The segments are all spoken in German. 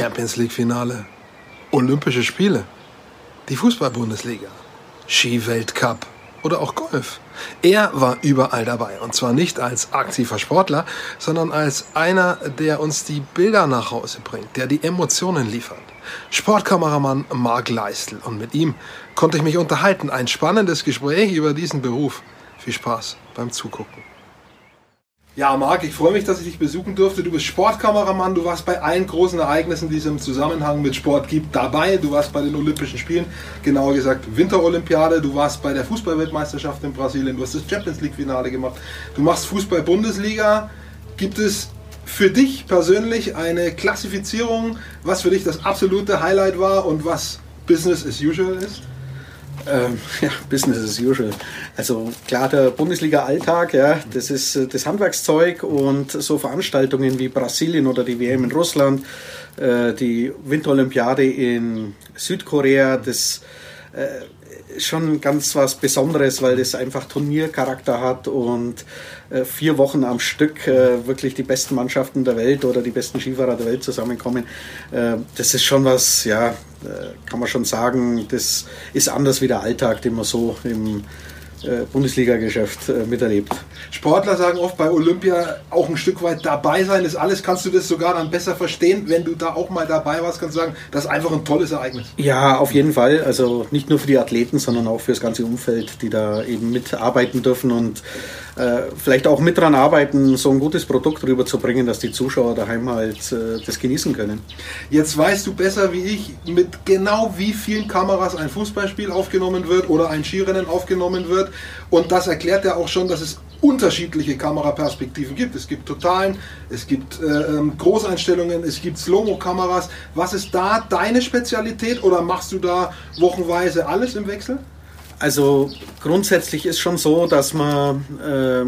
Champions League-Finale, Olympische Spiele, die Fußball-Bundesliga, Ski-Weltcup oder auch Golf. Er war überall dabei und zwar nicht als aktiver Sportler, sondern als einer, der uns die Bilder nach Hause bringt, der die Emotionen liefert. Sportkameramann Marc Leistl und mit ihm konnte ich mich unterhalten. Ein spannendes Gespräch über diesen Beruf. Viel Spaß beim Zugucken. Ja, Marc, ich freue mich, dass ich dich besuchen durfte. Du bist Sportkameramann, du warst bei allen großen Ereignissen, die es im Zusammenhang mit Sport gibt, dabei. Du warst bei den Olympischen Spielen, genauer gesagt Winterolympiade, du warst bei der Fußballweltmeisterschaft in Brasilien, du hast das Champions League-Finale gemacht, du machst Fußball-Bundesliga. Gibt es für dich persönlich eine Klassifizierung, was für dich das absolute Highlight war und was Business as usual ist? Ähm, ja, Business as usual. Also klar, der Bundesliga-Alltag, ja, das ist äh, das Handwerkszeug und so Veranstaltungen wie Brasilien oder die WM in Russland, äh, die Winterolympiade in Südkorea, das äh, schon ganz was Besonderes, weil das einfach Turniercharakter hat und äh, vier Wochen am Stück äh, wirklich die besten Mannschaften der Welt oder die besten Skifahrer der Welt zusammenkommen. Das ist schon was, ja, kann man schon sagen, das ist anders wie der Alltag, den man so im äh, Bundesliga-Geschäft äh, miterlebt. Sportler sagen oft bei Olympia auch ein Stück weit dabei sein ist alles. Kannst du das sogar dann besser verstehen, wenn du da auch mal dabei warst? Kannst du sagen, das ist einfach ein tolles Ereignis. Ja, auf jeden Fall. Also nicht nur für die Athleten, sondern auch für das ganze Umfeld, die da eben mitarbeiten dürfen und äh, vielleicht auch mit dran arbeiten, so ein gutes Produkt rüberzubringen, dass die Zuschauer daheim halt äh, das genießen können. Jetzt weißt du besser wie ich, mit genau wie vielen Kameras ein Fußballspiel aufgenommen wird oder ein Skirennen aufgenommen wird. Und das erklärt ja auch schon, dass es unterschiedliche Kameraperspektiven gibt. Es gibt Totalen, es gibt äh, ähm, Großeinstellungen, es gibt Slow-Mo-Kameras. Was ist da deine Spezialität oder machst du da wochenweise alles im Wechsel? Also grundsätzlich ist schon so, dass man äh,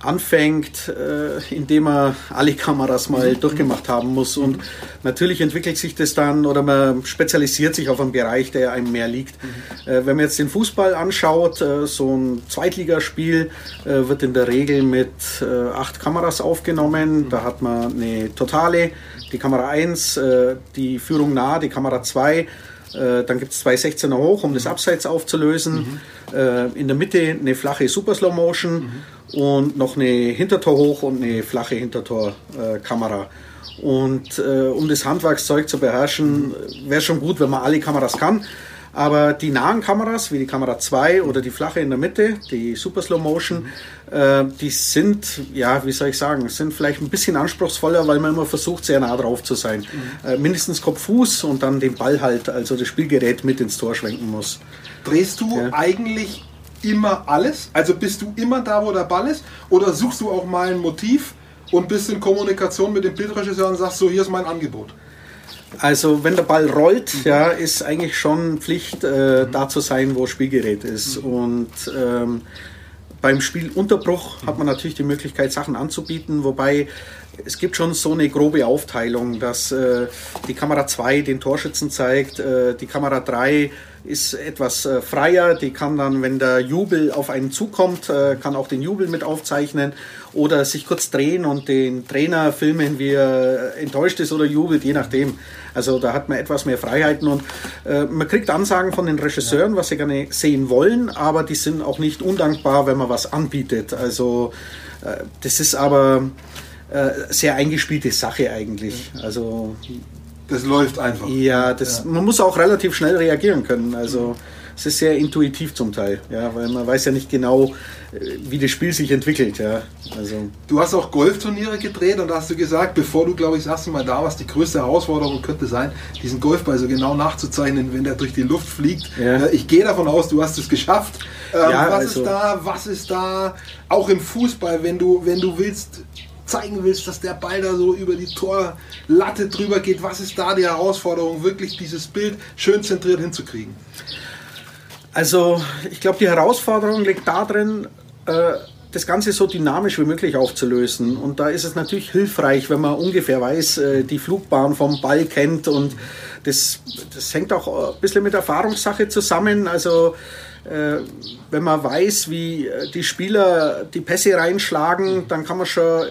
anfängt, äh, indem man alle Kameras mal mhm. durchgemacht haben muss. Und natürlich entwickelt sich das dann oder man spezialisiert sich auf einen Bereich, der einem mehr liegt. Mhm. Äh, wenn man jetzt den Fußball anschaut, äh, so ein Zweitligaspiel äh, wird in der Regel mit äh, acht Kameras aufgenommen. Mhm. Da hat man eine Totale, die Kamera 1, äh, die Führung nah, die Kamera 2 äh, dann gibt es zwei 16er hoch, um das mhm. Abseits aufzulösen. Mhm. Äh, in der Mitte eine flache Super Slow Motion mhm. und noch eine Hintertor hoch und eine flache Hintertorkamera. Äh, und äh, um das Handwerkszeug zu beherrschen, mhm. wäre schon gut, wenn man alle Kameras kann. Aber die nahen Kameras, wie die Kamera 2 oder die flache in der Mitte, die Super Slow Motion, äh, die sind, ja, wie soll ich sagen, sind vielleicht ein bisschen anspruchsvoller, weil man immer versucht, sehr nah drauf zu sein. Mhm. Äh, mindestens Kopf, Fuß und dann den Ball halt, also das Spielgerät mit ins Tor schwenken muss. Drehst du ja. eigentlich immer alles? Also bist du immer da, wo der Ball ist? Oder suchst du auch mal ein Motiv und bist in Kommunikation mit dem Bildregisseur und sagst so, hier ist mein Angebot? Also wenn der Ball rollt, ja, ist eigentlich schon Pflicht, äh, da zu sein, wo Spielgerät ist. Mhm. Und ähm, beim Spielunterbruch hat man natürlich die Möglichkeit, Sachen anzubieten, wobei es gibt schon so eine grobe Aufteilung, dass äh, die Kamera 2 den Torschützen zeigt, äh, die Kamera 3 ist etwas äh, freier, die kann dann, wenn der Jubel auf einen zukommt, äh, kann auch den Jubel mit aufzeichnen oder sich kurz drehen und den Trainer filmen, wie er enttäuscht ist oder jubelt, je nachdem. Also da hat man etwas mehr Freiheiten und äh, man kriegt Ansagen von den Regisseuren, was sie gerne sehen wollen, aber die sind auch nicht undankbar, wenn man was anbietet. Also äh, das ist aber äh, sehr eingespielte Sache eigentlich. Also das läuft einfach. Ja, das, ja. man muss auch relativ schnell reagieren können. Also es ist sehr intuitiv zum Teil, ja, weil man weiß ja nicht genau, äh, wie das Spiel sich entwickelt. Ja. Also. Du hast auch Golfturniere gedreht und da hast du gesagt, bevor du, glaube ich, das erste Mal da warst, die größte Herausforderung könnte sein, diesen Golfball so genau nachzuzeichnen, wenn der durch die Luft fliegt. Ja. Äh, ich gehe davon aus, du hast es geschafft. Ähm, ja, was also. ist da, was ist da, auch im Fußball, wenn du, wenn du willst, zeigen willst, dass der Ball da so über die Torlatte drüber geht. Was ist da die Herausforderung, wirklich dieses Bild schön zentriert hinzukriegen? Also ich glaube, die Herausforderung liegt darin, äh, das Ganze so dynamisch wie möglich aufzulösen. Und da ist es natürlich hilfreich, wenn man ungefähr weiß, äh, die Flugbahn vom Ball kennt. Und das, das hängt auch ein bisschen mit Erfahrungssache zusammen. Also äh, wenn man weiß, wie die Spieler die Pässe reinschlagen, dann kann man schon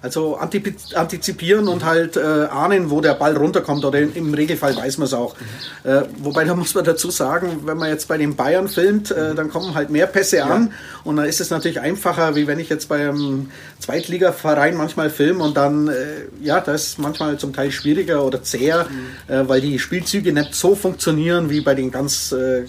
Also antizipieren und halt äh, ahnen, wo der Ball runterkommt oder im Regelfall weiß man es auch. Mhm. Äh, wobei da muss man dazu sagen, wenn man jetzt bei den Bayern filmt, äh, dann kommen halt mehr Pässe ja. an und dann ist es natürlich einfacher, wie wenn ich jetzt bei einem Zweitligaverein manchmal filme und dann, äh, ja, das ist manchmal zum Teil schwieriger oder zäher, mhm. Äh, weil die Spielzüge nicht so funktionieren wie bei den ganz äh,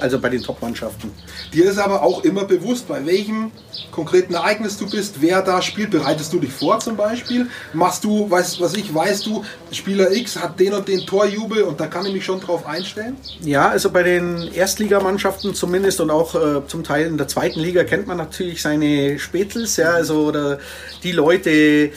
also bei den Top-Mannschaften. Dir ist aber auch immer bewusst, bei welchem konkreten Ereignis du bist, wer da spielt. Bereitest du dich vor zum Beispiel? Machst du, weißt was ich, weißt du, Spieler X hat den und den Torjubel und da kann ich mich schon drauf einstellen? Ja, also bei den Erstligamannschaften zumindest und auch äh, zum Teil in der zweiten Liga kennt man natürlich seine Spätels, ja, also oder die Leute, äh,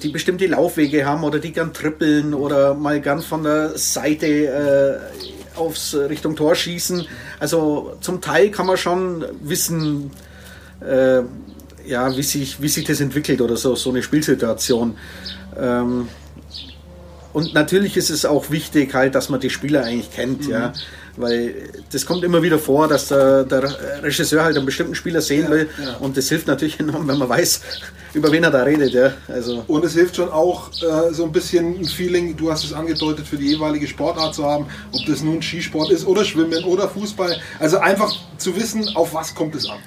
die bestimmte Laufwege haben oder die gern trippeln oder mal gern von der Seite äh, aufs Richtung Tor schießen. Also zum Teil kann man schon wissen, äh, ja, wie sich, wie sich das entwickelt oder so, so eine Spielsituation. Ähm, und natürlich ist es auch wichtig, halt, dass man die Spieler eigentlich kennt, mhm. ja. Weil das kommt immer wieder vor, dass der, der Regisseur halt einen bestimmten Spieler sehen ja, will. Ja. Und das hilft natürlich enorm, wenn man weiß, über wen er da redet. Ja. Also. Und es hilft schon auch, äh, so ein bisschen ein Feeling, du hast es angedeutet, für die jeweilige Sportart zu haben, ob das nun Skisport ist oder Schwimmen oder Fußball. Also einfach zu wissen, auf was kommt es an.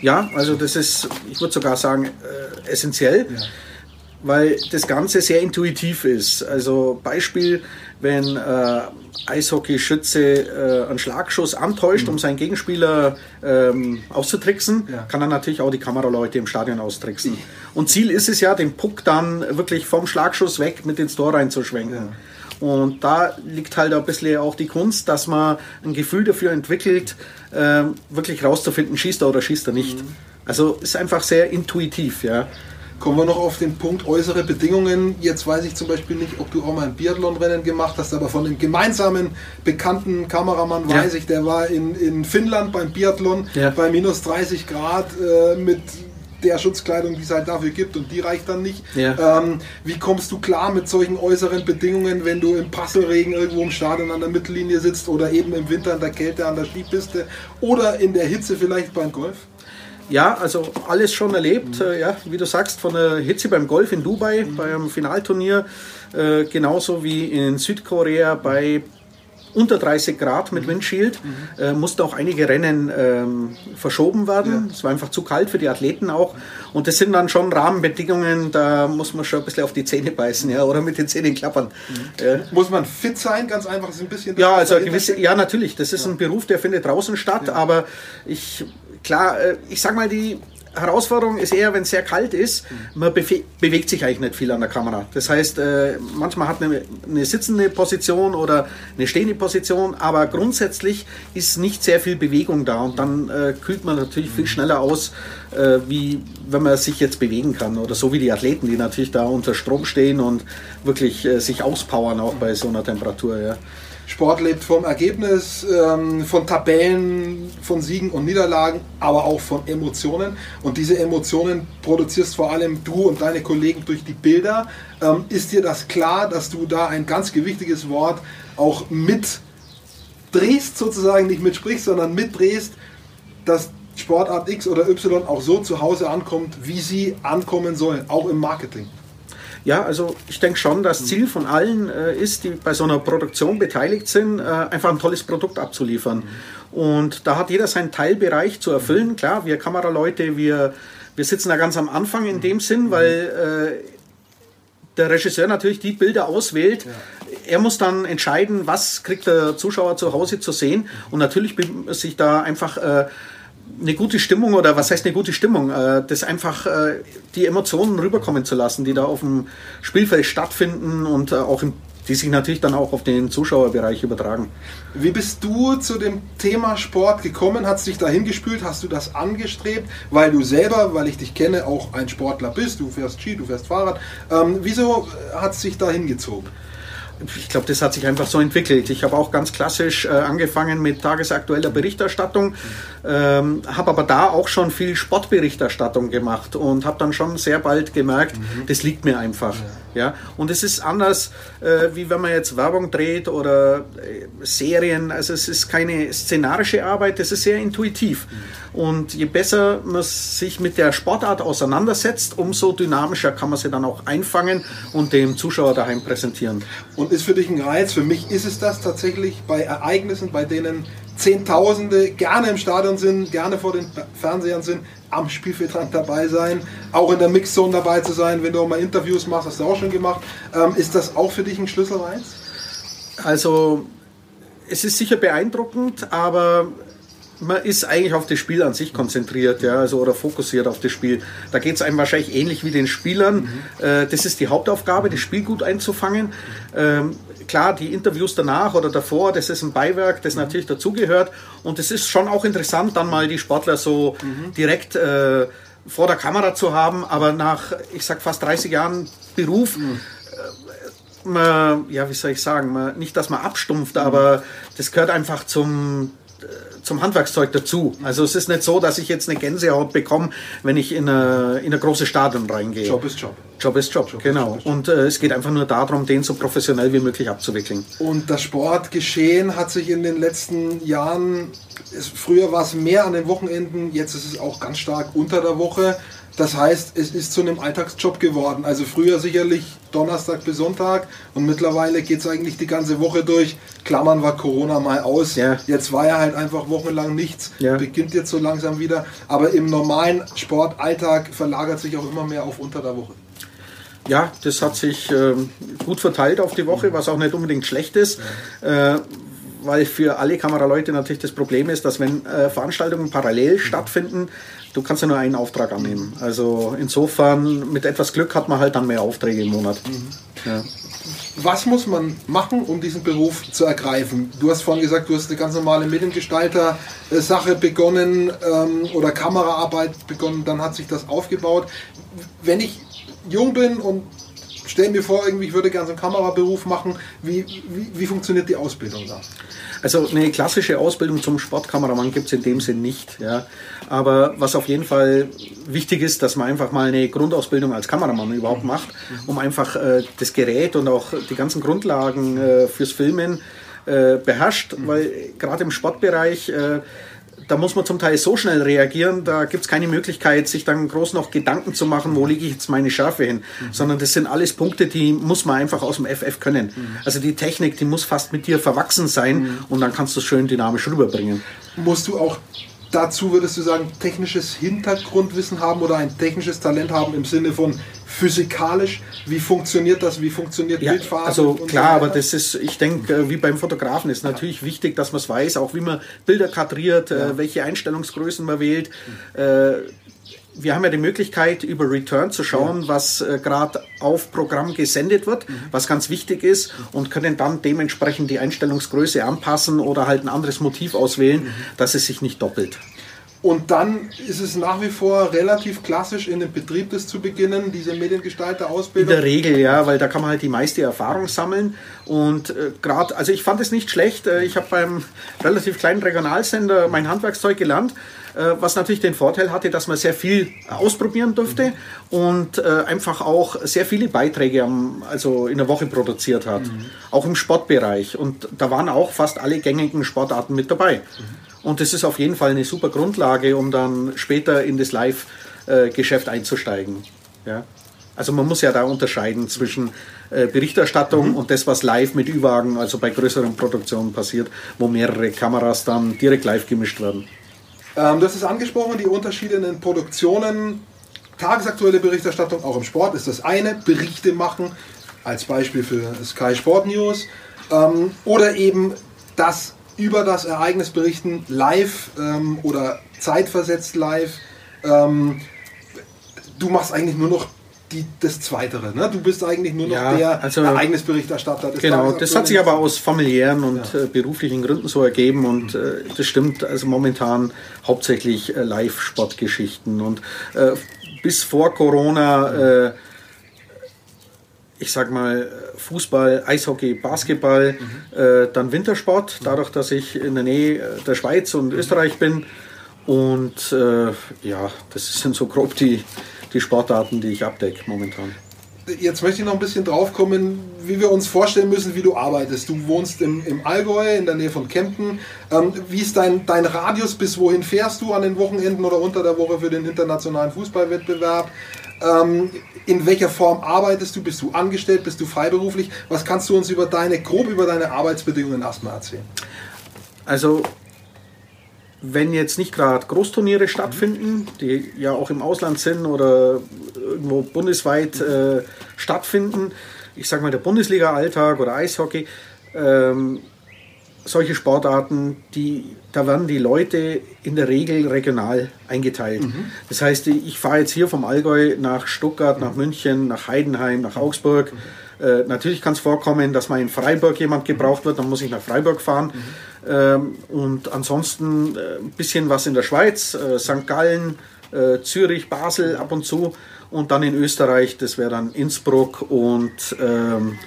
Ja, also das ist, ich würde sogar sagen, äh, essentiell. Ja weil das Ganze sehr intuitiv ist. Also Beispiel, wenn äh, Eishockey-Schütze äh, einen Schlagschuss antäuscht, mhm. um seinen Gegenspieler ähm, auszutricksen, ja. kann er natürlich auch die Kameraleute im Stadion austricksen. Mhm. Und Ziel ist es ja, den Puck dann wirklich vom Schlagschuss weg mit ins Tor reinzuschwenken. Ja. Und da liegt halt ein bisschen auch die Kunst, dass man ein Gefühl dafür entwickelt, äh, wirklich rauszufinden, schießt er oder schießt er nicht. Mhm. Also ist einfach sehr intuitiv, ja. Kommen wir noch auf den Punkt äußere Bedingungen. Jetzt weiß ich zum Beispiel nicht, ob du auch mal ein Biathlon-Rennen gemacht hast, aber von dem gemeinsamen bekannten Kameramann ja. weiß ich, der war in, in Finnland beim Biathlon ja. bei minus 30 Grad äh, mit der Schutzkleidung, die es halt dafür gibt und die reicht dann nicht. Ja. Ähm, wie kommst du klar mit solchen äußeren Bedingungen, wenn du im Passelregen irgendwo im Stadion an der Mittellinie sitzt oder eben im Winter in der Kälte an der Skipiste oder in der Hitze vielleicht beim Golf? Ja, also alles schon erlebt. Mhm. ja, wie du sagst, von der Hitze beim Golf in Dubai, mhm. beim Finalturnier, äh, genauso wie in Südkorea bei unter 30 Grad mit mhm. Windshield. Mhm. Äh, mussten auch einige Rennen ähm, verschoben werden. Es ja. war einfach zu kalt für die Athleten auch. Und das sind dann schon Rahmenbedingungen, da muss man schon ein bisschen auf die Zähne beißen ja, oder mit den Zähnen klappern. Mhm. Äh, muss man fit sein, ganz einfach, ist ein bisschen. Ja, also gewisse, ja, natürlich. Das ist ja. ein Beruf, der findet draußen statt, ja. aber ich klar, äh, ich sag mal, die Herausforderung ist eher, wenn es sehr kalt ist, man bewegt sich eigentlich nicht viel an der Kamera. Das heißt, äh, manchmal hat eine, eine sitzende Position oder eine stehende Position, aber grundsätzlich ist nicht sehr viel Bewegung da und dann äh, kühlt man natürlich viel schneller aus, äh, wie wenn man sich jetzt bewegen kann oder so wie die Athleten, die natürlich da unter Strom stehen und wirklich äh, sich auspowern auch bei so einer Temperatur. Ja. Sport lebt vom Ergebnis, ähm, von Tabellen, von Siegen und Niederlagen, aber auch von Emotionen. Und diese Emotionen produzierst vor allem du und deine Kollegen durch die Bilder. Ähm, ist dir das klar, dass du da ein ganz gewichtiges Wort auch mitdrehst, sozusagen nicht mitsprichst, sondern mitdrehst, dass Sportart X oder Y auch so zu Hause ankommt, wie sie ankommen soll, auch im Marketing? Ja, also ich denke schon, das Ziel von allen äh, ist, die bei so einer Produktion beteiligt sind, äh, einfach ein tolles Produkt abzuliefern. Und da hat jeder seinen Teilbereich zu erfüllen. Klar, wir Kameraleute, wir, wir sitzen da ganz am Anfang in dem Sinn, weil äh, der Regisseur natürlich die Bilder auswählt. Ja. Er muss dann entscheiden, was kriegt der Zuschauer zu Hause zu sehen. Und natürlich sich da einfach äh, eine gute Stimmung oder was heißt eine gute Stimmung? Äh, das einfach äh, die Emotionen rüberkommen zu lassen, die da auf dem Spielfeld stattfinden und äh, auch im, die sich natürlich dann auch auf den Zuschauerbereich übertragen. Wie bist du zu dem Thema Sport gekommen? Hat es dich dahin gespült? Hast du das angestrebt? Weil du selber, weil ich dich kenne, auch ein Sportler bist. Du fährst Ski, du fährst Fahrrad. Ähm, wieso hat es sich dahin gezogen? Ich glaube, das hat sich einfach so entwickelt. Ich habe auch ganz klassisch äh, angefangen mit tagesaktueller Berichterstattung, ähm, habe aber da auch schon viel Sportberichterstattung gemacht und habe dann schon sehr bald gemerkt, mhm. das liegt mir einfach. Ja. Ja? Und es ist anders, äh, wie wenn man jetzt Werbung dreht oder äh, Serien. Also es ist keine szenarische Arbeit, es ist sehr intuitiv. Und je besser man sich mit der Sportart auseinandersetzt, umso dynamischer kann man sie dann auch einfangen und dem Zuschauer daheim präsentieren. Und ist für dich ein Reiz? Für mich ist es das tatsächlich bei Ereignissen, bei denen Zehntausende gerne im Stadion sind, gerne vor den Fernsehern sind, am Spielfeldrand dabei sein, auch in der Mixzone dabei zu sein, wenn du auch mal Interviews machst, hast du auch schon gemacht. Ähm, ist das auch für dich ein Schlüsselreiz? Also es ist sicher beeindruckend, aber man ist eigentlich auf das Spiel an sich konzentriert, ja, also oder fokussiert auf das Spiel. Da geht es einem wahrscheinlich ähnlich wie den Spielern. Mhm. Äh, das ist die Hauptaufgabe, das Spiel gut einzufangen. Ähm, klar, die Interviews danach oder davor, das ist ein Beiwerk, das mhm. natürlich dazugehört. Und es ist schon auch interessant, dann mal die Sportler so mhm. direkt äh, vor der Kamera zu haben. Aber nach, ich sag fast 30 Jahren Beruf, mhm. äh, man, ja, wie soll ich sagen, man, nicht, dass man abstumpft, mhm. aber das gehört einfach zum zum Handwerkszeug dazu. Also es ist nicht so, dass ich jetzt eine Gänsehaut bekomme, wenn ich in eine, in eine große Stadion reingehe. Job ist Job. Job ist Job, Job genau. Ist Job. Und äh, es geht einfach nur darum, den so professionell wie möglich abzuwickeln. Und das Sportgeschehen hat sich in den letzten Jahren, es, früher war es mehr an den Wochenenden, jetzt ist es auch ganz stark unter der Woche. Das heißt, es ist zu einem Alltagsjob geworden. Also früher sicherlich Donnerstag bis Sonntag und mittlerweile geht es eigentlich die ganze Woche durch. Klammern wir Corona mal aus. Ja. Jetzt war ja halt einfach wochenlang nichts. Ja. Beginnt jetzt so langsam wieder. Aber im normalen Sportalltag verlagert sich auch immer mehr auf unter der Woche. Ja, das hat sich äh, gut verteilt auf die Woche, was auch nicht unbedingt schlecht ist. Äh, weil für alle Kameraleute natürlich das Problem ist, dass wenn äh, Veranstaltungen parallel mhm. stattfinden, du kannst ja nur einen Auftrag annehmen. Also insofern, mit etwas Glück hat man halt dann mehr Aufträge im Monat. Mhm. Ja. Was muss man machen, um diesen Beruf zu ergreifen? Du hast vorhin gesagt, du hast eine ganz normale Mediengestalter-Sache begonnen ähm, oder Kameraarbeit begonnen, dann hat sich das aufgebaut. Wenn ich jung bin und stelle mir vor, irgendwie, ich würde gerne so einen Kameraberuf machen, wie, wie, wie funktioniert die Ausbildung da? Also eine klassische Ausbildung zum Sportkameramann gibt es in dem Sinn nicht. Ja. Aber was auf jeden Fall wichtig ist, dass man einfach mal eine Grundausbildung als Kameramann überhaupt macht, um einfach äh, das Gerät und auch die ganzen Grundlagen äh, fürs Filmen äh, beherrscht, weil gerade im Sportbereich äh, da muss man zum Teil so schnell reagieren, da gibt es keine Möglichkeit, sich dann groß noch Gedanken zu machen, wo lege ich jetzt meine Schärfe hin, mhm. sondern das sind alles Punkte, die muss man einfach aus dem FF können. Mhm. Also die Technik, die muss fast mit dir verwachsen sein mhm. und dann kannst du es schön dynamisch rüberbringen. Musst du auch dazu, würdest du sagen, technisches Hintergrundwissen haben oder ein technisches Talent haben im Sinne von physikalisch, wie funktioniert das, wie funktioniert ja, Bildphase? Also klar, so aber das ist, ich denke, äh, wie beim Fotografen ist natürlich ja. wichtig, dass man es weiß, auch wie man Bilder kadriert, äh, ja. welche Einstellungsgrößen man wählt. Mhm. Wir haben ja die Möglichkeit, über Return zu schauen, ja. was äh, gerade auf Programm gesendet wird, mhm. was ganz wichtig ist, und können dann dementsprechend die Einstellungsgröße anpassen oder halt ein anderes Motiv auswählen, mhm. dass es sich nicht doppelt. Und dann ist es nach wie vor relativ klassisch, in dem Betrieb das zu beginnen, diese Mediengestalter-Ausbildung. In der Regel, ja, weil da kann man halt die meiste Erfahrung sammeln. Und äh, gerade, also ich fand es nicht schlecht. Äh, ich habe beim relativ kleinen Regionalsender mein Handwerkszeug gelernt, äh, was natürlich den Vorteil hatte, dass man sehr viel ausprobieren durfte mhm. und äh, einfach auch sehr viele Beiträge am, also in der Woche produziert hat. Mhm. Auch im Sportbereich. Und da waren auch fast alle gängigen Sportarten mit dabei. Mhm. Und das ist auf jeden Fall eine super Grundlage, um dann später in das Live-Geschäft einzusteigen. Ja? Also man muss ja da unterscheiden zwischen äh, Berichterstattung mhm. und das, was live mit Ü-Wagen, also bei größeren Produktionen passiert, wo mehrere Kameras dann direkt live gemischt werden. Ähm, das ist angesprochen, die Unterschiede in den Produktionen. Tagesaktuelle Berichterstattung, auch im Sport, ist das eine. Berichte machen, als Beispiel für Sky Sport News. Ähm, oder eben das über das Ereignis berichten, live ähm, oder zeitversetzt live. Ähm, du machst eigentlich nur noch die, das Zweitere. Ne? Du bist eigentlich nur noch ja, der also, Ereignisberichterstatter. Das genau, das hat sich aber aus familiären und ja. äh, beruflichen Gründen so ergeben und mhm. äh, das stimmt. Also momentan hauptsächlich äh, Live-Sportgeschichten und äh, bis vor Corona äh, ich sag mal, Fußball, Eishockey, Basketball, mhm. äh, dann Wintersport, dadurch, dass ich in der Nähe der Schweiz und. Österreich bin. Und äh, ja, das sind so grob die, die Sportarten, die ich abdecke momentan. jetzt möchte ich noch ein bisschen drauf kommen, wie wir uns vorstellen müssen, wie du arbeitest. Du wohnst im, im Allgäu, in der Nähe von Kempten. Ähm, wie ist dein, dein Radius? Bis wohin fährst du an den Wochenenden oder unter der Woche für den internationalen Fußballwettbewerb? Ähm, in welcher Form arbeitest du? Bist du angestellt? Bist du freiberuflich? Was kannst du uns über deine, grob über deine Arbeitsbedingungen erstmal erzählen? Also wenn jetzt nicht gerade Großturniere stattfinden, die ja auch im Ausland sind oder irgendwo bundesweit äh, stattfinden, ich sage mal der Bundesliga-Alltag oder Eishockey, ähm, solche Sportarten, die, da werden die Leute in der Regel regional eingeteilt. Mhm. Das heißt, ich fahre jetzt hier vom Allgäu nach Stuttgart, nach München, nach Heidenheim, nach Augsburg. Mhm. Äh, natürlich kann es vorkommen, dass mal in Freiburg jemand gebraucht wird, dann muss ich nach Freiburg fahren. Mhm. Ähm, und ansonsten äh, ein bisschen was in der Schweiz, äh, St. Gallen, äh, Zürich, Basel ab und zu. Und dann in Österreich, das wäre dann Innsbruck und ähm,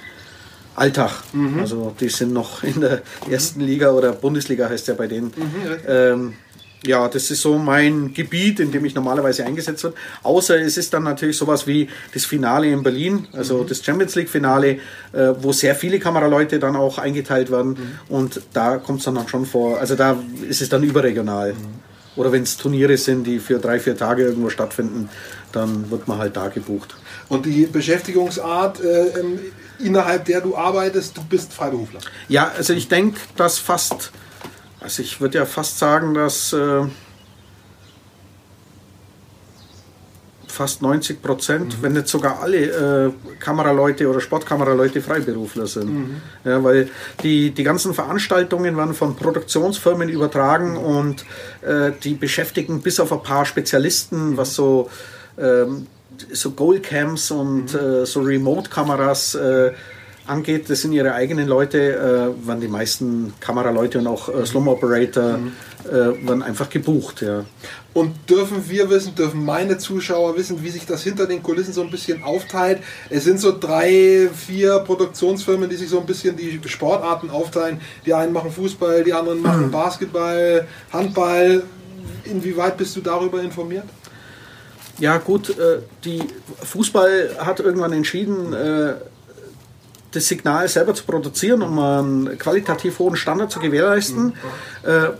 Alltag. Mhm. Also die sind noch in der ersten Liga oder Bundesliga heißt ja bei denen. Mhm, ähm, ja, das ist so mein Gebiet, in dem ich normalerweise eingesetzt wird. Außer es ist dann natürlich sowas wie das Finale in Berlin, also mhm. das Champions League Finale, äh, wo sehr viele Kameraleute dann auch eingeteilt werden. Mhm. Und da kommt es dann, dann schon vor. Also da ist es dann überregional. Mhm. Oder wenn es Turniere sind, die für drei, vier Tage irgendwo stattfinden, dann wird man halt da gebucht. Und die Beschäftigungsart, äh, innerhalb der du arbeitest, du bist Freiberufler? Ja, also ich denke, dass fast also ich würde ja fast sagen, dass äh, fast 90 Prozent, mhm. wenn nicht sogar alle äh, Kameraleute oder Sportkameraleute Freiberufler sind. Mhm. Ja, weil die, die ganzen Veranstaltungen werden von Produktionsfirmen übertragen mhm. und äh, die beschäftigen bis auf ein paar Spezialisten, was so, ähm, so Goalcams und mhm. äh, so Remote-Kameras äh, angeht, das sind ihre eigenen Leute, äh, waren die meisten Kameraleute und auch äh, Slum Operator mhm. äh, waren einfach gebucht. Ja. Und dürfen wir wissen, dürfen meine Zuschauer wissen, wie sich das hinter den Kulissen so ein bisschen aufteilt? Es sind so drei, vier Produktionsfirmen, die sich so ein bisschen die Sportarten aufteilen. Die einen machen Fußball, die anderen machen Basketball, Handball. Inwieweit bist du darüber informiert? Ja gut, äh, die Fußball hat irgendwann entschieden, äh, das Signal selber zu produzieren, um einen qualitativ hohen Standard zu gewährleisten. Mhm. Äh,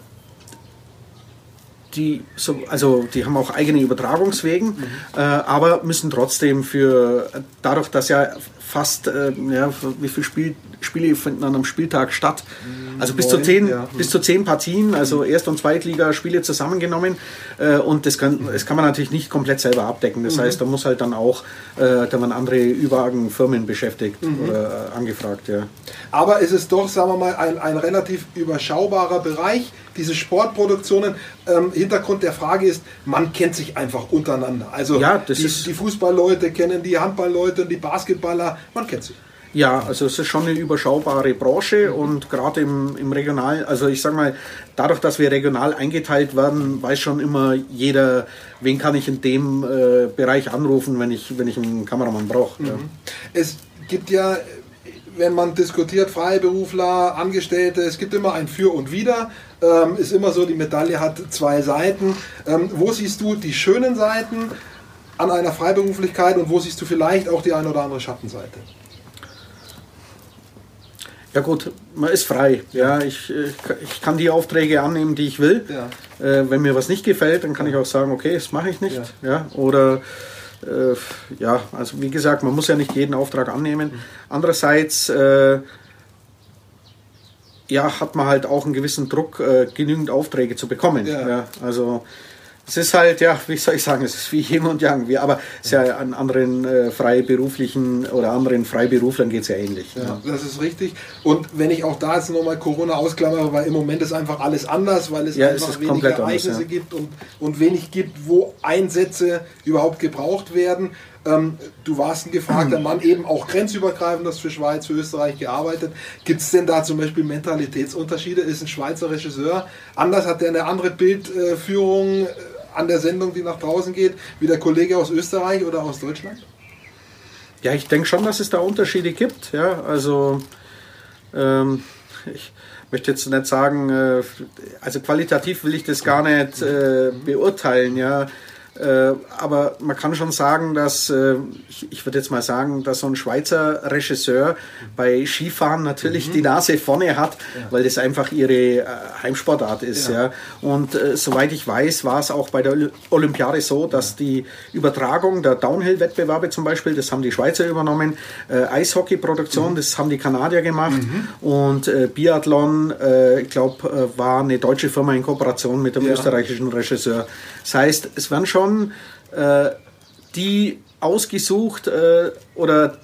die, so, also die haben auch eigene Übertragungswegen, mhm. äh, aber müssen trotzdem für, dadurch, dass ja fast, äh, ja, wie viele Spiel, Spiele finden an einem Spieltag statt? Also bis, zu zehn, ja. bis zu zehn Partien, also Erst- und Zweitligaspiele zusammengenommen. Äh, und das kann, das kann man natürlich nicht komplett selber abdecken. Das mhm. heißt, da muss halt dann auch, äh, da man andere Überagenfirmen beschäftigt mhm. oder äh, angefragt. Ja. Aber ist es doch, sagen wir mal, ein, ein relativ überschaubarer Bereich, diese Sportproduktionen. Ähm, Hintergrund der Frage ist, man kennt sich einfach untereinander. Also ja, die, die Fußballleute kennen die Handballleute und die Basketballer man kennt sie. Ja, also es ist schon eine überschaubare Branche und gerade im, im Regional, also ich sage mal, dadurch, dass wir regional eingeteilt werden, weiß schon immer jeder, wen kann ich in dem äh, Bereich anrufen, wenn ich, wenn ich einen Kameramann brauche. Mhm. Ja. Es gibt ja, wenn man diskutiert, Freiberufler, Angestellte, es gibt immer ein Für und Wider. Ähm, ist immer so, die Medaille hat zwei Seiten. Ähm, wo siehst du die schönen Seiten? an einer Freiberuflichkeit und wo siehst du vielleicht auch die eine oder andere Schattenseite? Ja gut, man ist frei. Ja, ich, ich kann die Aufträge annehmen, die ich will. Ja. Äh, wenn mir was nicht gefällt, dann kann ich auch sagen, okay, das mache ich nicht. Ja. ja oder äh, ja, also wie gesagt, man muss ja nicht jeden Auftrag annehmen. Mhm. Andererseits äh, ja, hat man halt auch einen gewissen Druck, äh, genügend Aufträge zu bekommen. Ja. ja also es ist halt, ja, wie soll ich sagen, es ist wie Yin und Yang. Wie, aber es ist ja an anderen äh, freiberuflichen oder anderen Freiberuflern geht es ja ähnlich. Ja, ja, das ist richtig. Und wenn ich auch da jetzt nochmal Corona ausklammere, weil im Moment ist einfach alles anders, weil es ja, einfach es weniger Ereignisse anders, gibt und, und wenig gibt, wo Einsätze überhaupt gebraucht werden. Ähm, du warst ein gefragter Mann, eben auch grenzübergreifend, das für Schweiz, für Österreich gearbeitet. Gibt es denn da zum Beispiel Mentalitätsunterschiede? Ist ein Schweizer Regisseur anders? Hat der eine andere Bildführung? Äh, an der Sendung, die nach draußen geht, wie der Kollege aus Österreich oder aus Deutschland? Ja, ich denke schon, dass es da Unterschiede gibt. Ja, also ähm, ich möchte jetzt nicht sagen, äh, also qualitativ will ich das gar nicht äh, beurteilen. Ja, Äh, aber man kann schon sagen, dass, äh, ich, ich würde jetzt mal sagen, dass so ein Schweizer Regisseur bei Skifahren natürlich mhm. die Nase vorne hat, ja. weil das einfach ihre äh, Heimsportart ist. Ja. ja. Und äh, soweit ich weiß, war es auch bei der Olympiade so, dass ja. die Übertragung der Downhill-Wettbewerbe zum Beispiel, das haben die Schweizer übernommen, äh, Eishockey-Produktion, mhm. das haben die Kanadier gemacht mhm. und äh, Biathlon, ich glaube, war eine deutsche Firma in Kooperation mit dem österreichischen Regisseur. Das heißt, es werden schon schon äh, die ausgesucht äh, oder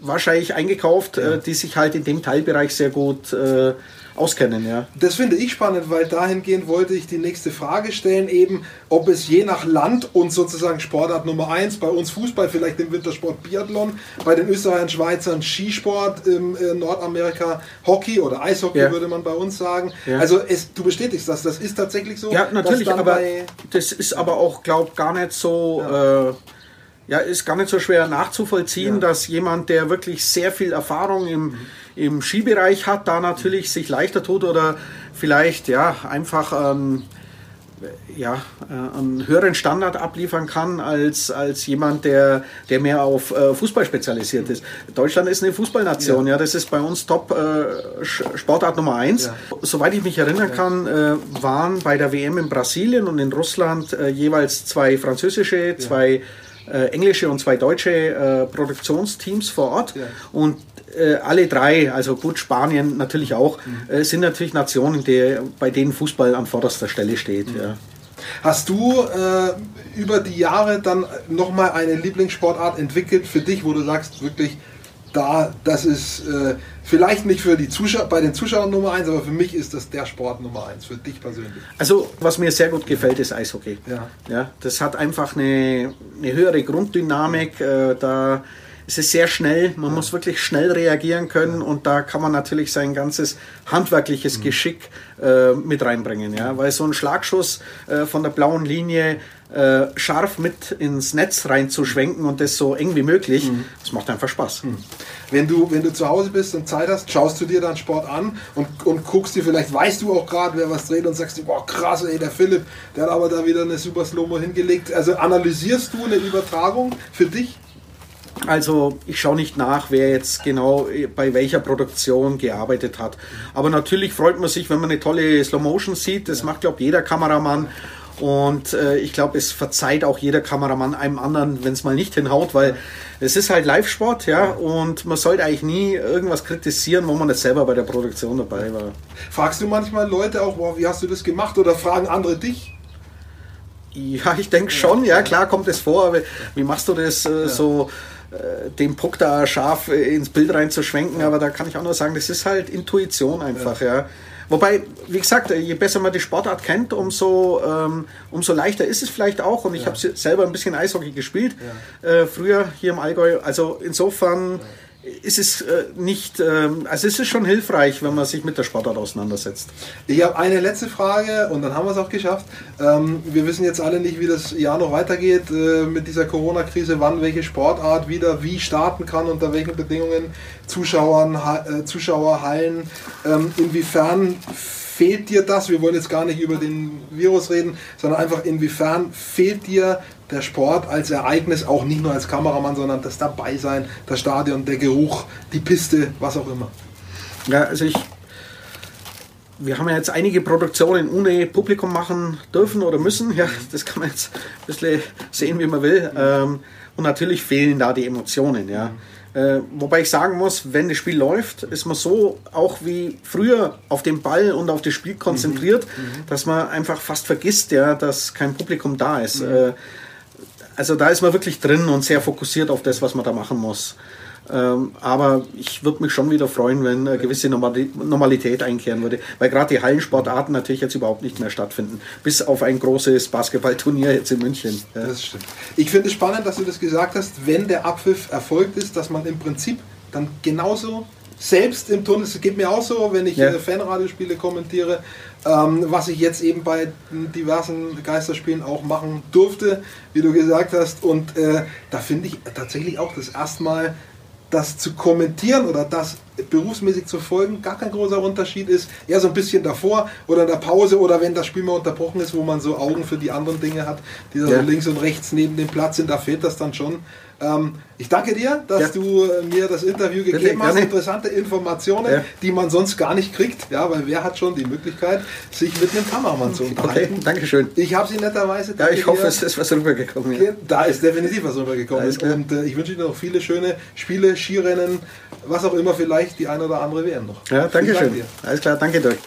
wahrscheinlich eingekauft, äh, ja. die sich halt in dem Teilbereich sehr gut äh, auskennen. Ja. Das finde ich spannend, weil dahingehend wollte ich die nächste Frage stellen, eben ob es je nach Land und sozusagen Sportart Nummer eins, bei uns Fußball, vielleicht im Wintersport Biathlon, bei den Österreichern, Schweizern Skisport, im äh, Nordamerika Hockey oder Eishockey ja. würde man bei uns sagen. Ja. Also es, du bestätigst das, das ist tatsächlich so. Ja, natürlich, aber das ist aber auch, glaube gar nicht so... Ja. Äh, ja, ist gar nicht so schwer nachzuvollziehen, ja. dass jemand, der wirklich sehr viel Erfahrung im, mhm. im Skibereich hat, da natürlich sich leichter tut oder vielleicht ja einfach ähm, ja, äh, einen höheren Standard abliefern kann als, als jemand, der, der mehr auf äh, Fußball spezialisiert ist. Deutschland ist eine Fußballnation, ja, ja das ist bei uns Top äh, Sportart Nummer eins. Ja. Soweit ich mich erinnern kann, äh, waren bei der WM in Brasilien und in Russland äh, jeweils zwei französische, zwei äh, englische und zwei deutsche äh, Produktionsteams vor Ort. Ja. Und äh, alle drei, also gut Spanien natürlich auch, mhm. Äh, sind natürlich Nationen, die, bei denen Fußball an vorderster Stelle steht. Mhm. Ja. Hast du über die Jahre dann nochmal eine Lieblingssportart entwickelt für dich, wo du sagst, wirklich, da, das ist äh, vielleicht nicht für die Zuschauer, bei den Zuschauern Nummer eins, aber für mich ist das der Sport Nummer eins, für dich persönlich. Also, was mir sehr gut gefällt, ist Eishockey. Ja. Ja, das hat einfach eine, eine höhere Grunddynamik. Äh, da es ist sehr schnell, man ja. muss wirklich schnell reagieren können ja. und da kann man natürlich sein ganzes handwerkliches mhm. Geschick äh, mit reinbringen, ja, weil so ein Schlagschuss äh, von der blauen Linie äh, scharf mit ins Netz reinzuschwenken und das so eng wie möglich, mhm. das macht einfach Spaß. Mhm. Wenn du, wenn du zu Hause bist und Zeit hast, schaust du dir dann Sport an und, und guckst dir, vielleicht weißt du auch gerade, wer was dreht und sagst dir, boah krass, ey, der Philipp, der hat aber da wieder eine super Slow-Mo hingelegt. Also analysierst du eine Übertragung für dich? Also ich schaue nicht nach, wer jetzt genau bei welcher Produktion gearbeitet hat. Aber natürlich freut man sich, wenn man eine tolle Slow Motion sieht. Das macht, glaube ich, jeder Kameramann. Und äh, ich glaube, es verzeiht auch jeder Kameramann einem anderen, wenn es mal nicht hinhaut, weil es ist halt Live-Sport, ja, und man sollte eigentlich nie irgendwas kritisieren, wo man nicht selber bei der Produktion dabei war. Fragst du manchmal Leute auch, wow, wie hast du das gemacht oder fragen andere dich? Ja, ich denke schon, ja, klar kommt es vor. Wie machst du das äh, so? Äh, den Puck da scharf äh, ins Bild reinzuschwenken, aber da kann ich auch nur sagen, das ist halt Intuition einfach, ja. ja. Wobei, wie gesagt, je besser man die Sportart kennt, umso, ähm, umso leichter ist es vielleicht auch. Und ich ja. habe selber ein bisschen Eishockey gespielt, ja. äh, früher hier im Allgäu. Also insofern ist es äh, nicht, ähm, also es ist schon hilfreich, wenn man sich mit der Sportart auseinandersetzt. Ich habe eine letzte Frage und dann haben wir es auch geschafft. Ähm, wir wissen jetzt alle nicht, wie das Jahr noch weitergeht äh, mit dieser Corona-Krise, wann welche Sportart wieder wie starten kann, unter welchen Bedingungen, Zuschauern, äh, Zuschauer, Hallen, ähm, inwiefern fehlt dir das? Wir wollen jetzt gar nicht über den Virus reden, sondern einfach inwiefern fehlt dir der Sport als Ereignis, auch nicht nur als Kameramann, sondern das Dabeisein, das Stadion, der Geruch, die Piste, was auch immer. Ja, also ich, wir haben ja jetzt einige Produktionen ohne Publikum machen dürfen oder müssen. Ja, das kann man jetzt ein bisschen sehen, wie man will. Ähm, und natürlich fehlen da die Emotionen. Ja. Äh, wobei ich sagen muss, wenn das Spiel läuft, ist man so auch wie früher auf den Ball und auf das Spiel konzentriert, mhm. mhm. dass man einfach fast vergisst, ja, dass kein Publikum da ist. Mhm. Äh, also da ist man wirklich drin und sehr fokussiert auf das, was man da machen muss. Ähm, aber ich würde mich schon wieder freuen, wenn eine gewisse Normalität einkehren würde, weil gerade die Hallensportarten natürlich jetzt überhaupt nicht mehr stattfinden, bis auf ein großes Basketballturnier jetzt in München. Ja. Das stimmt. Ich finde es spannend, dass du das gesagt hast, wenn der Abpfiff erfolgt ist, dass man im Prinzip dann genauso selbst im Tunnel, es geht mir auch so, wenn ich ja. Fanradiospiele kommentiere, ähm, was ich jetzt eben bei diversen Geisterspielen auch machen durfte, wie du gesagt hast. Und äh, da finde ich tatsächlich auch das erste Mal, das zu kommentieren oder das berufsmäßig zu folgen, gar kein großer Unterschied ist. Eher so ein bisschen davor oder in der Pause oder wenn das Spiel mal unterbrochen ist, wo man so Augen für die anderen Dinge hat, die da Ja. so links und rechts neben dem Platz sind, da fehlt das dann schon. Ähm, ich danke dir, dass Ja. du äh, mir das Interview gegeben hast. Interessante Informationen, Ja. die man sonst gar nicht kriegt. Ja, weil wer hat schon die Möglichkeit, sich mit einem Kameramann zu Okay, unterhalten? danke schön. Ich habe sie netterweise. Ja, ich hoffe, dir. es ist was rübergekommen. Ja. Da ist definitiv was rübergekommen. Und äh, ich wünsche dir noch viele schöne Spiele, Skirennen, was auch immer vielleicht die ein oder andere werden noch. Ja, danke Vielen Dank. Alles klar, danke Dirk.